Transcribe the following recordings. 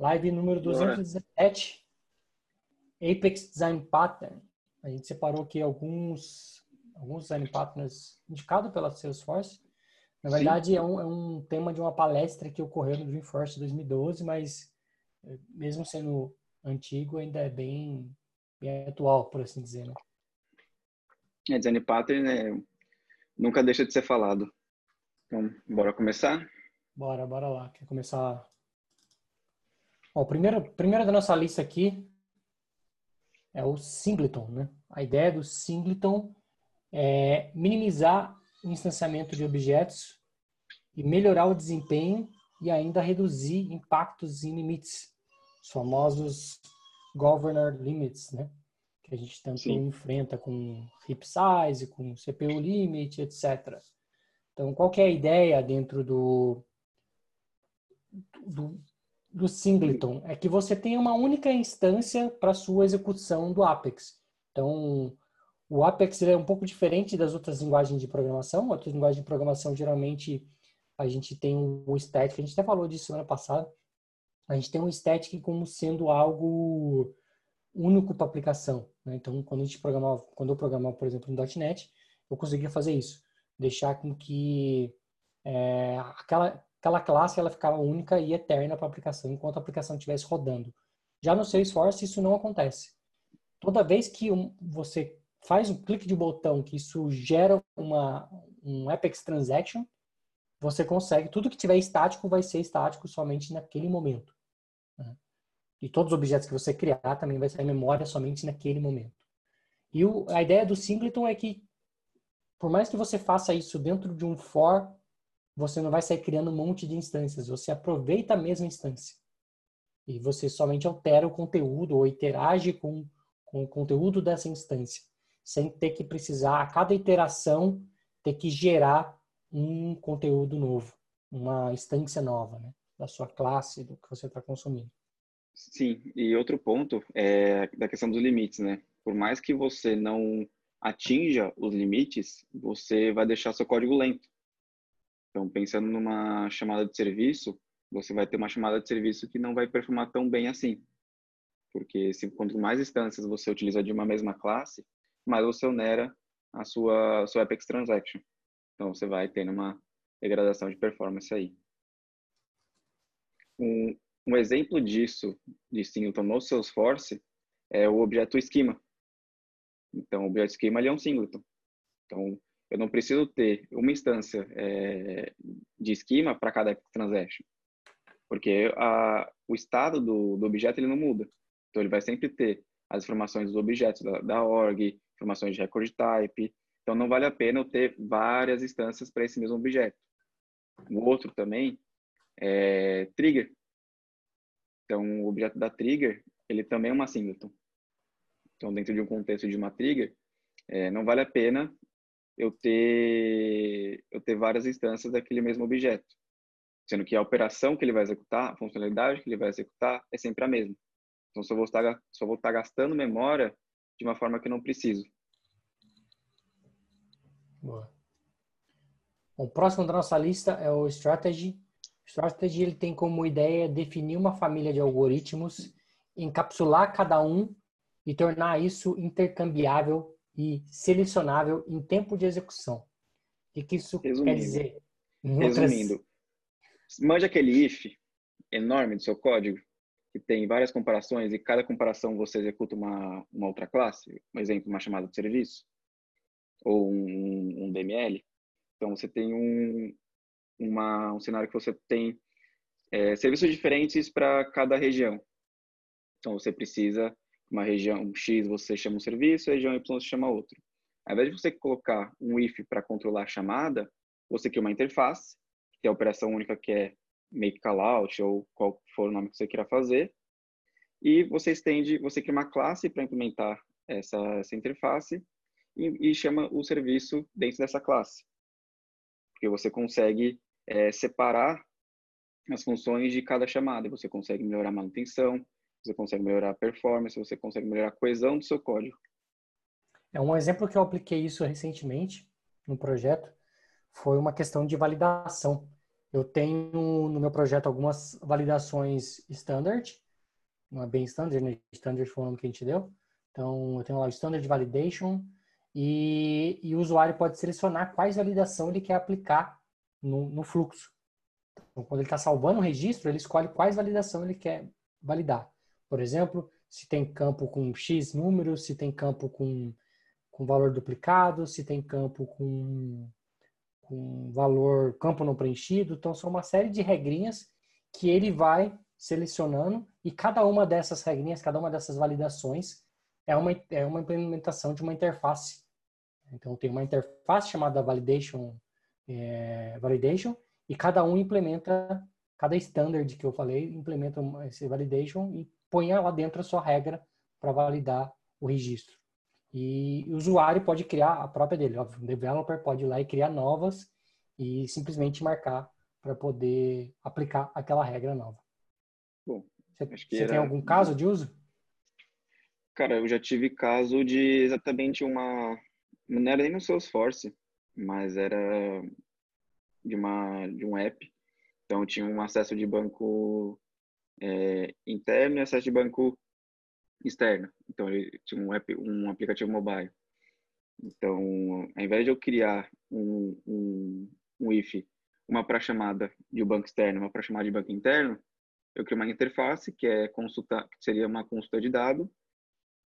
Live número 217, Apex Design Pattern. A gente separou aqui alguns, alguns design patterns indicados pela Salesforce. Na verdade, é um, é um, tema de uma palestra que ocorreu no Dreamforce 2012, mas eh, mesmo sendo antigo, ainda é bem, bem atual, por assim dizer. Né? É, design pattern né, nunca deixa de ser falado. Então, bora começar? Bora, bora lá. Quer começar Bom, o primeiro, primeiro da nossa lista aqui é o singleton, né? A ideia do singleton é minimizar o instanciamento de objetos e melhorar o desempenho e ainda reduzir impactos e limites, os famosos governor limits, né? Que a gente tanto Sim. enfrenta com heap size, com CPU limit, etc. Então, qual é a ideia dentro do, do, do singleton é que você tem uma única instância para sua execução do Apex. Então, o Apex é um pouco diferente das outras linguagens de programação. Outras linguagens de programação, geralmente, a gente tem o static, a gente até falou disso semana passada. A gente tem um static como sendo algo único para aplicação. Né? Então, quando a gente programava, quando eu programava, por exemplo, no .NET, eu conseguia fazer isso, deixar com que é, aquela aquela classe ela ficava única e eterna para a aplicação, enquanto a aplicação estivesse rodando. Já no Salesforce, isso não acontece. Toda vez que um, você faz um clique de botão que isso gera uma, um Apex Transaction, você consegue, tudo que tiver estático vai ser estático somente naquele momento. E todos os objetos que você criar também vai ser memória somente naquele momento. E o, a ideia do Singleton é que, por mais que você faça isso dentro de um for você não vai sair criando um monte de instâncias, você aproveita a mesma instância. E você somente altera o conteúdo ou interage com, com o conteúdo dessa instância, sem ter que precisar, a cada iteração, ter que gerar um conteúdo novo, uma instância nova, né? Da sua classe, do que você está consumindo. Sim, e outro ponto é da questão dos limites, né? Por mais que você não atinja os limites, você vai deixar seu código lento. Então, pensando numa chamada de serviço, você vai ter uma chamada de serviço que não vai performar tão bem assim. Porque se, quanto mais instâncias você utiliza de uma mesma classe, mais você onera a sua, Apex Transaction. Então, você vai ter uma degradação de performance aí. Um, um exemplo disso, de singleton no Salesforce, é o objeto esquema. Então, o objeto esquema é um singleton. Então, eu não preciso ter uma instância é, de esquema para cada transaction, porque a, o estado do, do, objeto ele não muda. Então ele vai sempre ter as informações dos objetos da, da org, informações de record type. Então não vale a pena eu ter várias instâncias para esse mesmo objeto. O outro também é trigger. Então o objeto da trigger ele também é uma singleton. Então dentro de um contexto de uma trigger é, não vale a pena eu ter, eu ter várias instâncias daquele mesmo objeto. Sendo que a operação que ele vai executar, a funcionalidade que ele vai executar é sempre a mesma. Então, só vou estar, só vou estar gastando memória de uma forma que eu não preciso. Boa. O próximo da nossa lista é o Strategy. Strategy ele tem como ideia definir uma família de algoritmos, encapsular cada um e tornar isso intercambiável e selecionável em tempo de execução. O que, isso Resumindo. quer dizer? Resumindo, manja aquele if enorme do seu código, que tem várias comparações e cada comparação você executa uma, uma outra classe, um exemplo, uma chamada de serviço, ou um, um DML. Então, você tem um, uma, um cenário que você tem é, serviços diferentes para cada região. Então, você precisa uma região X você chama um serviço, a região Y você chama outro. Ao invés de você colocar um if para controlar a chamada, você cria uma interface, que é a operação única que é make callout ou qual for o nome que você queira fazer, e você estende, você cria uma classe para implementar essa, essa interface e, e, chama o serviço dentro dessa classe. Porque você consegue é, separar as funções de cada chamada, você consegue melhorar a manutenção, você consegue melhorar a performance, você consegue melhorar a coesão do seu código. É um exemplo que eu apliquei isso recentemente no projeto foi uma questão de validação. eu tenho no meu projeto algumas validações standard, não é bem standard, né? Standard foi o nome que a gente deu. Então, eu tenho lá o standard validation e, e o usuário pode selecionar quais validação ele quer aplicar no, no fluxo. Então, quando ele está salvando o registro, ele escolhe quais validação ele quer validar. Por exemplo, se tem campo com X números, se tem campo com, com valor duplicado, se tem campo com com valor campo não preenchido. Então, são uma série de regrinhas que ele vai selecionando e cada uma dessas regrinhas, cada uma dessas validações é uma, é uma implementação de uma interface. Então, tem uma interface chamada validation, é, validation e cada um implementa, cada standard que eu falei, implementa esse validation e põe lá dentro a sua regra para validar o registro. E o usuário pode criar a própria dele. O developer pode ir lá e criar novas e simplesmente marcar para poder aplicar aquela regra nova. Bom, você, você era... tem algum caso de uso? Cara, eu já tive caso de exatamente uma. Não era nem no Salesforce, mas era de, uma, de um app. Então, tinha um acesso de banco é, interno e acesso de banco externa. Então, ele tinha um, app, um aplicativo mobile. Então, ao invés de eu criar um, um, um if, uma para chamada de banco externo, uma para chamada de banco interno, eu criei uma interface que é consulta, que seria uma consulta de dado,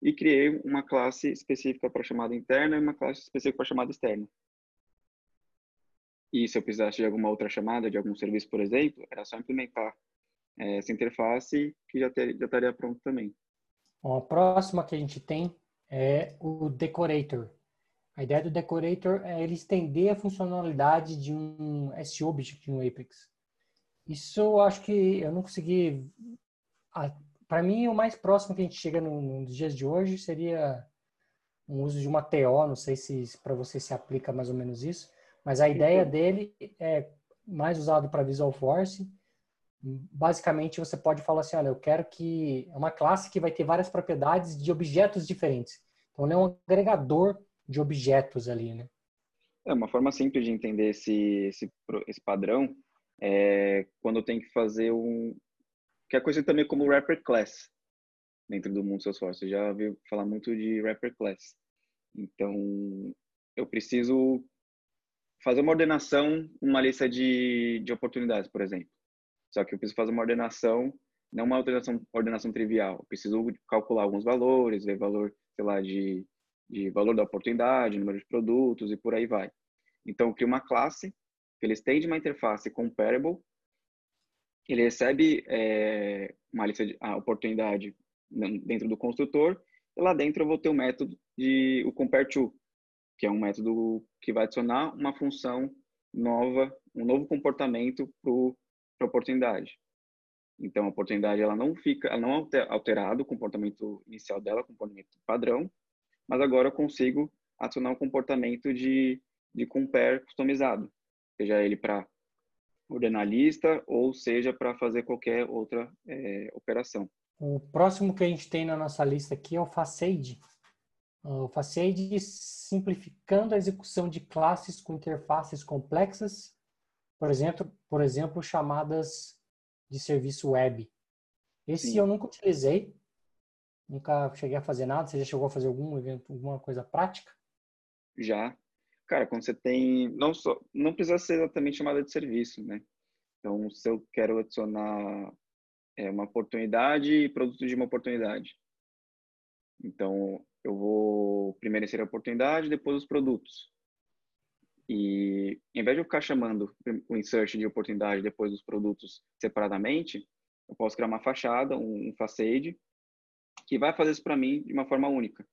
e criei uma classe específica para chamada interna e uma classe específica para chamada externa. E se eu precisasse de alguma outra chamada, de algum serviço, por exemplo, era só implementar essa interface que já, ter, já estaria pronto também. Bom, a próxima que a gente tem é o Decorator. A ideia do Decorator é ele estender a funcionalidade de um S-Object no Apex. Isso eu acho que eu não consegui. Para mim, o mais próximo que a gente chega nos dias de hoje seria um uso de uma TO. Não sei se para você se aplica mais ou menos isso, mas a ideia dele é mais usado para Visual Force basicamente você pode falar assim, olha, eu quero que é uma classe que vai ter várias propriedades de objetos diferentes. Então, ele é um agregador de objetos ali, né? É uma forma simples de entender esse esse, esse padrão é quando eu tenho que fazer um que é coisa também como wrapper class dentro do mundo Salesforce. Você já ouviu falar muito de wrapper class. Então, eu preciso fazer uma ordenação, uma lista de, de oportunidades, por exemplo. Só que eu preciso fazer uma ordenação, não uma ordenação, ordenação trivial. Eu preciso calcular alguns valores, ver valor, sei lá, de, de valor da oportunidade, número de produtos e por aí vai. Então, eu crio uma classe, que ele estende uma interface comparable, ele recebe é, uma lista de a oportunidade dentro do construtor, e lá dentro eu vou ter o método de o compare to, que é um método que vai adicionar uma função nova, um novo comportamento para o oportunidade. Então, a oportunidade ela não fica, ela não é alterado o comportamento inicial dela, o comportamento padrão, mas agora eu consigo adicionar um comportamento de, de compare customizado, seja ele para ordenar lista ou seja para fazer qualquer outra é, operação. O próximo que a gente tem na nossa lista aqui é o Facade. O Facade simplificando a execução de classes com interfaces complexas por exemplo, por exemplo, chamadas de serviço web. Esse Sim. eu nunca utilizei, nunca cheguei a fazer nada. Você já chegou a fazer algum evento, alguma coisa prática? Já. Cara, quando você tem, não só, não precisa ser exatamente chamada de serviço, né? Então, se eu quero adicionar é, uma oportunidade e produto de uma oportunidade. Então, eu vou primeiro inserir a oportunidade, depois os produtos. E em vez de eu ficar chamando o insert de oportunidade depois dos produtos separadamente, eu posso criar uma fachada, um facade, que vai fazer isso para mim de uma forma única.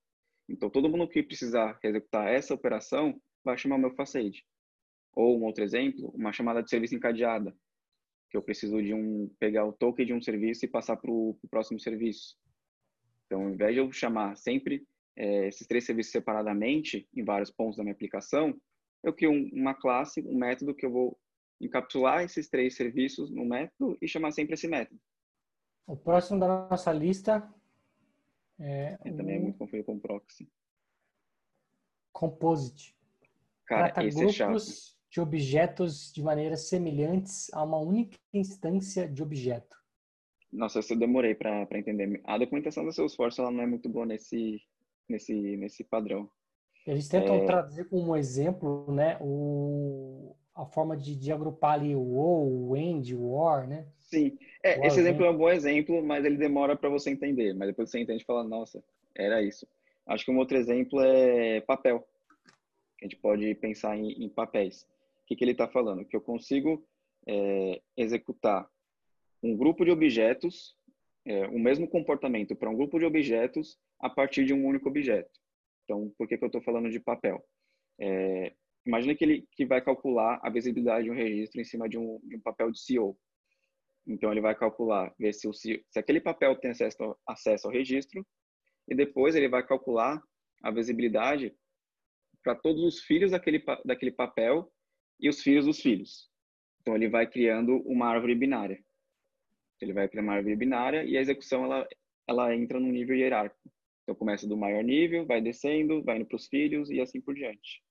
Então, todo mundo que precisar executar essa operação vai chamar o meu facade. Ou um outro exemplo, uma chamada de serviço encadeada, que eu preciso de um pegar o token de um serviço e passar para o próximo serviço. Então, ao invés de eu chamar sempre é, esses três serviços separadamente em vários pontos da minha aplicação, eu crio uma classe, um método que eu vou encapsular esses três serviços no método e chamar sempre esse método. O próximo da nossa lista é. é também é muito confundido com proxy. Composite. Cara, Trata esse grupos, é de objetos de maneiras semelhantes a uma única instância de objeto. Nossa, eu demorei para entender. A documentação da Salesforce ela não é muito boa nesse, nesse, nesse padrão. Eles tentam é... trazer como exemplo né, o, a forma de, de agrupar ali o ou, o end, o or, né? Sim, é, esse exemplo é um bom exemplo, mas ele demora para você entender. Mas depois você entende e fala, nossa, era isso. Acho que um outro exemplo é papel. A gente pode pensar em, em papéis. O que, que ele está falando? Que eu consigo é, executar um grupo de objetos, é, o mesmo comportamento para um grupo de objetos a partir de um único objeto. Então, por que, que eu estou falando de papel? É, imagina que ele que vai calcular a visibilidade de um registro em cima de um, de um papel de CEO. Então, ele vai calcular, ver se, o, se aquele papel tem acesso, acesso ao registro, e depois ele vai calcular a visibilidade para todos os filhos daquele, daquele papel e os filhos dos filhos. Então, ele vai criando uma árvore binária. Ele vai criar uma árvore binária e a execução ela, ela entra num nível hierárquico. Então, começa do maior nível, vai descendo, vai indo para os filhos e assim por diante.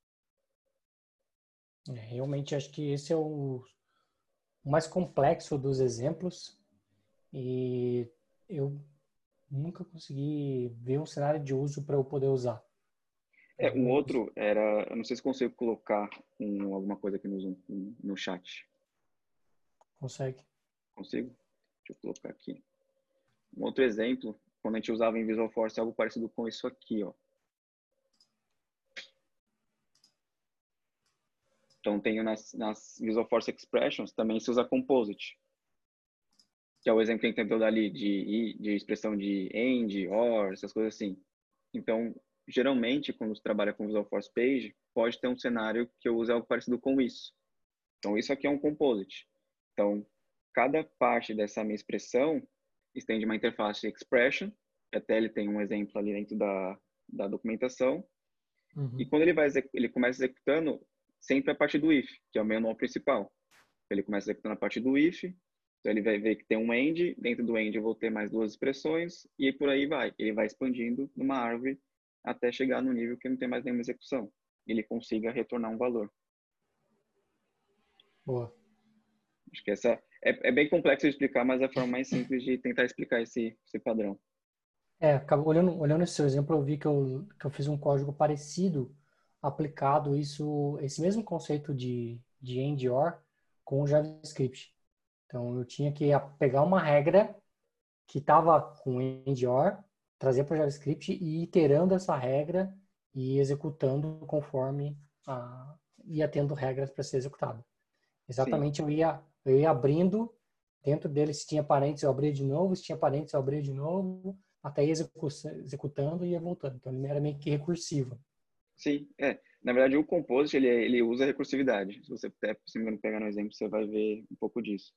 É, realmente, acho que esse é o mais complexo dos exemplos e eu nunca consegui ver um cenário de uso para eu poder usar. É, um outro era, eu não sei se consigo colocar um, alguma coisa aqui no, Zoom, no chat. Consegue. Consigo? Deixa eu colocar aqui. Um outro exemplo, quando a gente usava em Visual Force, algo parecido com isso aqui, ó. Então, tenho nas, nas Visual Force Expressions, também se usa Composite, que é o exemplo que a gente tentou dali de, de expressão de end, or, essas coisas assim. Então, geralmente, quando você trabalha com Visual Force Page, pode ter um cenário que eu use algo parecido com isso. Então, isso aqui é um Composite. Então, cada parte dessa minha expressão estende uma interface expression, até ele tem um exemplo ali dentro da, da documentação. Uhum. E quando ele vai ele começa executando sempre a partir do if, que é o nó principal. Ele começa executando a partir do if, então ele vai ver que tem um end, dentro do end eu vou ter mais duas expressões e por aí vai. Ele vai expandindo numa árvore até chegar no nível que não tem mais nenhuma execução. Ele consiga retornar um valor. Boa. Acho que essa é, é, bem complexo de explicar, mas é a forma mais simples de tentar explicar esse, esse padrão. É, olhando, olhando esse seu exemplo, eu vi que eu, que eu fiz um código parecido, aplicado isso, esse mesmo conceito de, de end or com o JavaScript. Então, eu tinha que pegar uma regra que estava com end or, trazer para o JavaScript e iterando essa regra e executando conforme a, ia tendo regras para ser executado. Exatamente, Sim. eu ia eu ia abrindo, dentro dele se tinha parênteses eu abria de novo, se tinha parênteses eu abria de novo, até ia executando e ia voltando. Então ele era meio que recursivo. Sim, é. Na verdade o Composit ele, ele usa recursividade. Se você se me pegar no exemplo, você vai ver um pouco disso.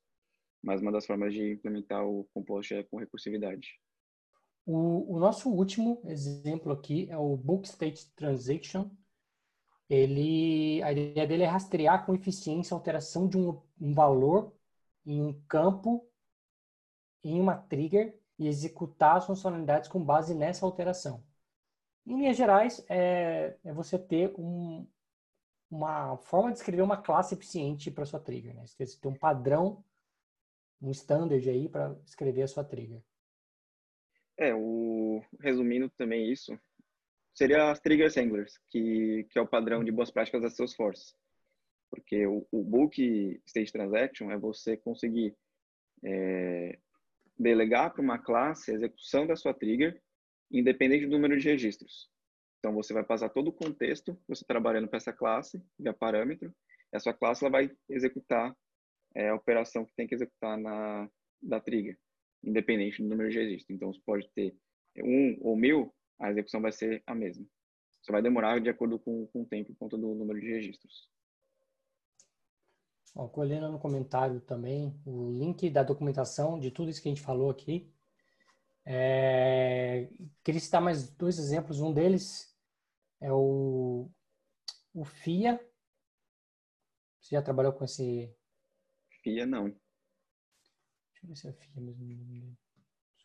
Mas uma das formas de implementar o Composit é com recursividade. O, o, nosso último exemplo aqui é o Book State Transaction, ele, a ideia dele é rastrear com eficiência a alteração de um, um valor em um campo, em uma trigger, e executar as funcionalidades com base nessa alteração. Em linhas gerais, é, é você ter um, uma forma de escrever uma classe eficiente para sua trigger. Né? Você ter um padrão, um standard aí para escrever a sua trigger. É, o, resumindo também isso, seria as trigger anglers, que, que é o padrão de boas práticas da Salesforce. Porque o, o book state transaction é você conseguir é, delegar para uma classe a execução da sua trigger, independente do número de registros. Então, você vai passar todo o contexto, você trabalhando para essa classe, via parâmetro, e a sua classe ela vai executar é, a operação que tem que executar na da trigger, independente do número de registros. Então, você pode ter um ou mil, a execução vai ser a mesma. Só vai demorar de acordo com, com o tempo, por conta do número de registros. Ó, colhendo no comentário também o link da documentação de tudo isso que a gente falou aqui. É, queria citar mais dois exemplos. Um deles é o, o FIA. Você já trabalhou com esse? FIA, não. Deixa eu ver se é FIA mesmo.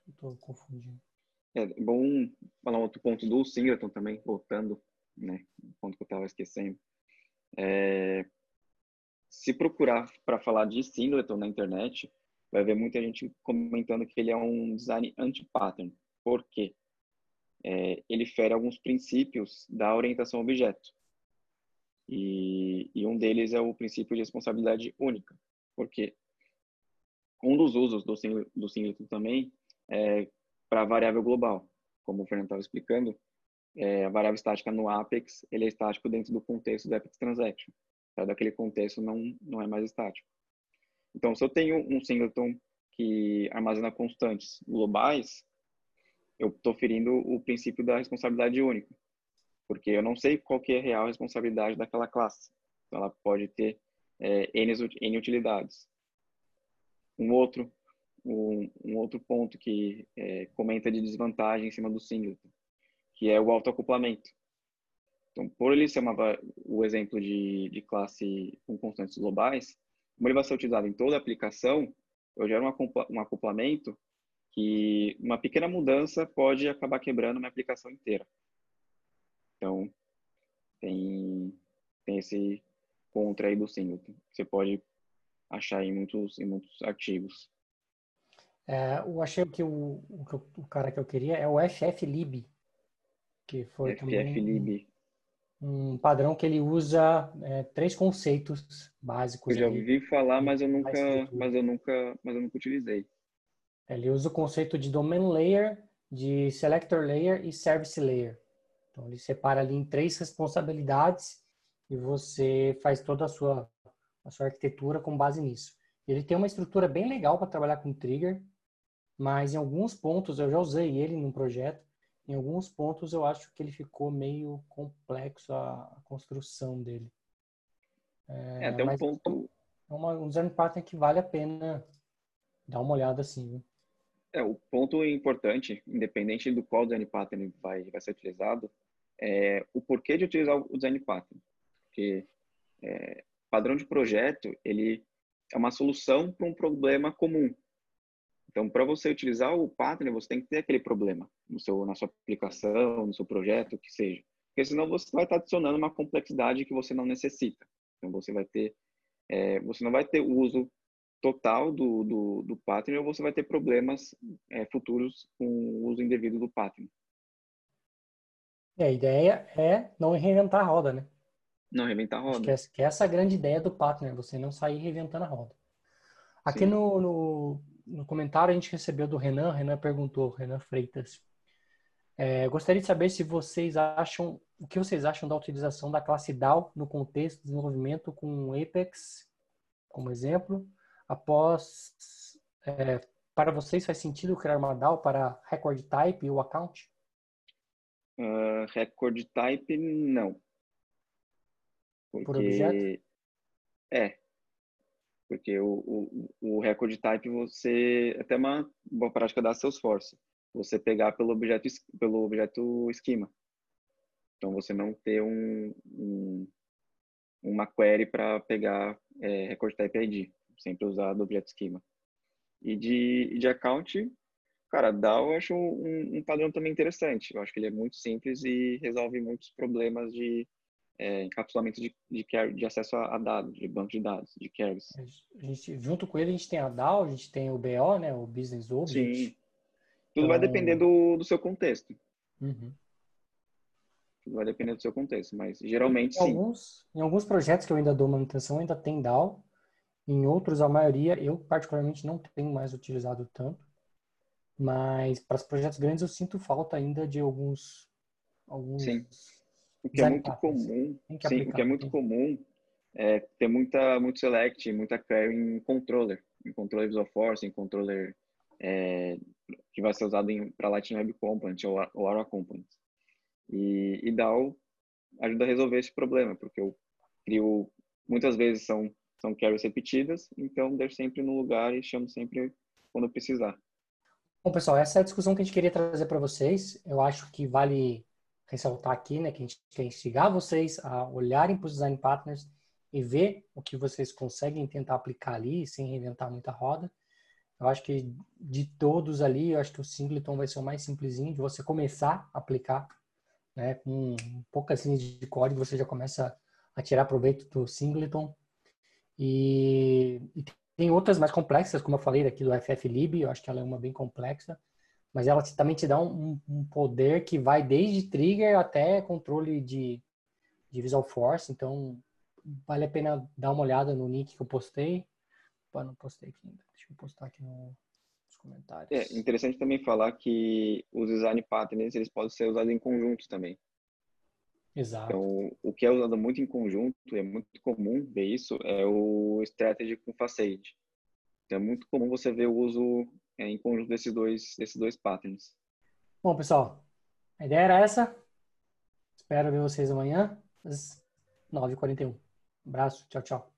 Estou confundindo. É bom falar um outro ponto do Singleton também, voltando, né? Um ponto que eu estava esquecendo. É, se procurar para falar de singleton na internet, vai ver muita gente comentando que ele é um design anti-pattern. Por quê? É, ele fere alguns princípios da orientação objeto. E, e, um deles é o princípio de responsabilidade única. Porque um dos usos do, do singleton também é para variável global. Como o Fernando estava explicando, é, a variável estática no Apex, ele é estático dentro do contexto do Apex Transaction. Tá? Daquele contexto não, não é mais estático. Então, se eu tenho um singleton que armazena constantes globais, eu estou ferindo o princípio da responsabilidade única, porque eu não sei qual que é a real responsabilidade daquela classe. Então, ela pode ter é, N, N utilidades. Um outro, um, um outro ponto que é, comenta de desvantagem em cima do singleton, que é o autoacoplamento. Então, por ele ser uma, o exemplo de, de classe com constantes globais, como ele vai ser utilizado em toda a aplicação, eu gero um acoplamento que uma pequena mudança pode acabar quebrando uma aplicação inteira. Então, tem, tem esse contra aí do singleton. Você pode achar em muitos, em muitos artigos. É, eu achei que o, o, o, cara que eu queria é o FFlib, que foi FFlib um padrão que ele usa é, três conceitos básicos. Eu já ouvi falar, mas eu nunca, mas eu nunca, mas eu nunca utilizei. Ele usa o conceito de domain layer, de selector layer e service layer. Então ele separa ali em três responsabilidades e você faz toda a sua a sua arquitetura com base nisso. Ele tem uma estrutura bem legal para trabalhar com trigger, mas em alguns pontos eu já usei ele num projeto em alguns pontos eu acho que ele ficou meio complexo a, construção dele. É, é até um ponto. É uma, um design pattern que vale a pena dar uma olhada assim. É, o ponto importante, independente do qual design pattern vai, vai ser utilizado, é o porquê de utilizar o design pattern. Porque é, padrão de projeto, ele é uma solução para um problema comum. Então, para você utilizar o Partner, você tem que ter aquele problema no seu, na sua aplicação, no seu projeto, o que seja. Porque senão você vai estar adicionando uma complexidade que você não necessita. Então, você vai ter, é, você não vai ter o uso total do, do, do Partner ou você vai ter problemas é, futuros com o uso indevido do Partner. É, a ideia é não reinventar a roda, né? Não reinventar a roda. Que, essa, que essa é a grande ideia do Partner, você não sair reinventando a roda. Aqui no, no, no comentário a gente recebeu do Renan, Renan perguntou, Renan Freitas. É, gostaria de saber se vocês acham, o que vocês acham da utilização da classe DAO no contexto de desenvolvimento com Apex, como exemplo, após, é, para vocês faz sentido criar uma DAO para record type e o account? Uh, record type, não. Porque... Por objeto? É, porque o, o, o record type você até uma boa prática da Salesforce, você pegar pelo objeto pelo objeto esquema. Então você não ter um, um uma query para pegar é, record type ID, sempre usar do objeto esquema. E de, de account, cara, DAO eu acho um, um padrão também interessante. Eu acho que ele é muito simples e resolve muitos problemas de é, encapsulamento de, de, de, acesso a, dados, de banco de dados, de carries. A gente, junto com ele, a gente tem a DAO, a gente tem o BO, né, o Business Object. Sim. Tudo então... vai depender do, do seu contexto. Uhum. Tudo vai depender do seu contexto, mas geralmente em sim. Alguns, em alguns projetos que eu ainda dou manutenção, ainda tem DAO. Em outros, a maioria, eu particularmente não tenho mais utilizado tanto. Mas para os projetos grandes eu sinto falta ainda de alguns, alguns sim o que é muito comum, sim, o que é muito comum é ter muita, muito select, muita query em controller, em controller Visual Force, em controller é, que vai ser usado para Lightning Web Component ou, ou Aura Component. E, e DAO ajuda a resolver esse problema, porque eu crio, muitas vezes são, são queries repetidas, então deixo sempre no lugar e chamo sempre quando precisar. Bom, pessoal, essa é a discussão que a gente queria trazer para vocês. Eu acho que vale ressaltar aqui, né, que a gente quer instigar vocês a olharem para os design partners e ver o que vocês conseguem tentar aplicar ali, sem reinventar muita roda. Eu acho que de todos ali, eu acho que o Singleton vai ser o mais simplesinho de você começar a aplicar, né, com poucas linhas de código, você já começa a tirar proveito do Singleton. E, e, tem outras mais complexas, como eu falei aqui do FFlib, eu acho que ela é uma bem complexa, mas ela também te dá um, um poder que vai desde trigger até controle de, de Visual Force, então vale a pena dar uma olhada no link que eu postei. Pô, não postei aqui ainda, deixa eu postar aqui no, nos comentários. É interessante também falar que os design patterns eles podem ser usados em conjunto também. Exato. Então, o que é usado muito em conjunto, é muito comum ver isso, é o strategy com facade. Então, é muito comum você ver o uso é, em conjunto desses dois, desses dois patterns. Bom, pessoal, a ideia era essa. Espero ver vocês amanhã às 9h41. Um abraço, tchau, tchau.